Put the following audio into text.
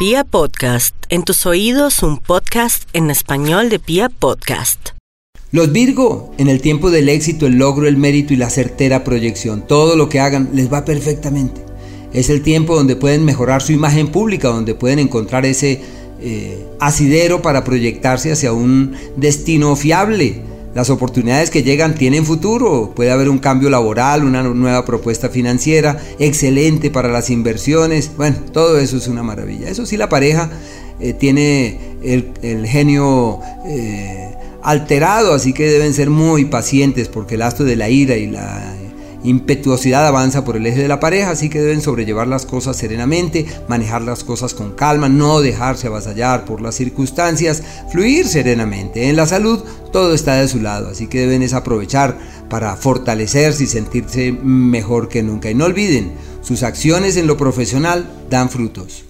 Pia Podcast, en tus oídos un podcast en español de Pia Podcast. Los Virgo, en el tiempo del éxito, el logro, el mérito y la certera proyección, todo lo que hagan les va perfectamente. Es el tiempo donde pueden mejorar su imagen pública, donde pueden encontrar ese eh, asidero para proyectarse hacia un destino fiable, las oportunidades que llegan tienen futuro, puede haber un cambio laboral, una nueva propuesta financiera, excelente para las inversiones, bueno, todo eso es una maravilla. Eso sí, la pareja eh, tiene el, genio eh, alterado, así que deben ser muy pacientes porque el astro de la ira y la impetuosidad avanza por el eje de la pareja, así que deben sobrellevar las cosas serenamente, manejar las cosas con calma, no dejarse avasallar por las circunstancias, fluir serenamente. En la salud todo está de su lado, así que deben es aprovechar para fortalecerse y sentirse mejor que nunca. Y no olviden, sus acciones en lo profesional dan frutos.